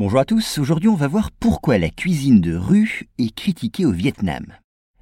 Bonjour à tous, aujourd'hui on va voir pourquoi la cuisine de rue est critiquée au Vietnam.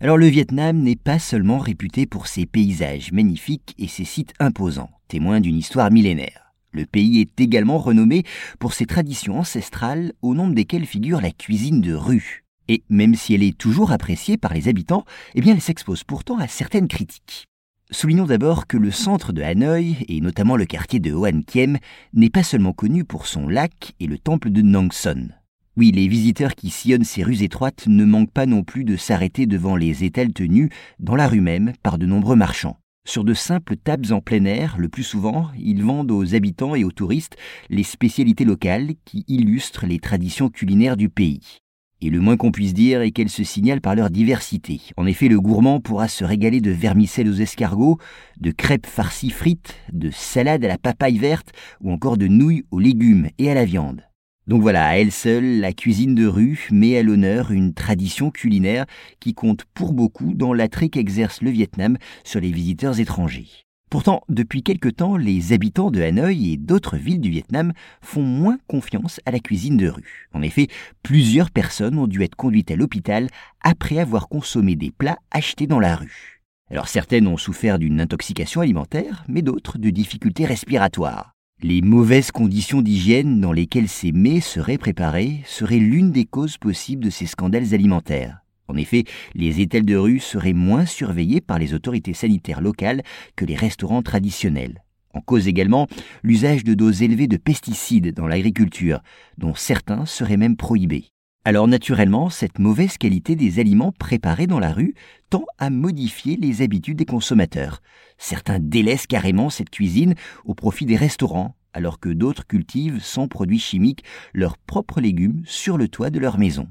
Alors le Vietnam n'est pas seulement réputé pour ses paysages magnifiques et ses sites imposants, témoins d'une histoire millénaire. Le pays est également renommé pour ses traditions ancestrales, au nombre desquelles figure la cuisine de rue. Et même si elle est toujours appréciée par les habitants, eh bien elle s'expose pourtant à certaines critiques. Soulignons d'abord que le centre de Hanoï, et notamment le quartier de Hoan Kiem, n'est pas seulement connu pour son lac et le temple de Nang Son. Oui, les visiteurs qui sillonnent ces rues étroites ne manquent pas non plus de s'arrêter devant les étals tenus, dans la rue même, par de nombreux marchands. Sur de simples tables en plein air, le plus souvent, ils vendent aux habitants et aux touristes les spécialités locales qui illustrent les traditions culinaires du pays. Et le moins qu'on puisse dire est qu'elles se signalent par leur diversité. En effet, le gourmand pourra se régaler de vermicelles aux escargots, de crêpes farcies frites, de salades à la papaye verte ou encore de nouilles aux légumes et à la viande. Donc voilà, à elle seule, la cuisine de rue met à l'honneur une tradition culinaire qui compte pour beaucoup dans l'attrait qu'exerce le Vietnam sur les visiteurs étrangers. Pourtant, depuis quelque temps, les habitants de Hanoï et d'autres villes du Vietnam font moins confiance à la cuisine de rue. En effet, plusieurs personnes ont dû être conduites à l'hôpital après avoir consommé des plats achetés dans la rue. Alors certaines ont souffert d'une intoxication alimentaire, mais d'autres de difficultés respiratoires. Les mauvaises conditions d'hygiène dans lesquelles ces mets seraient préparés seraient l'une des causes possibles de ces scandales alimentaires. En effet, les étals de rue seraient moins surveillés par les autorités sanitaires locales que les restaurants traditionnels. En cause également l'usage de doses élevées de pesticides dans l'agriculture, dont certains seraient même prohibés. Alors naturellement, cette mauvaise qualité des aliments préparés dans la rue tend à modifier les habitudes des consommateurs. Certains délaissent carrément cette cuisine au profit des restaurants, alors que d'autres cultivent sans produits chimiques leurs propres légumes sur le toit de leur maison.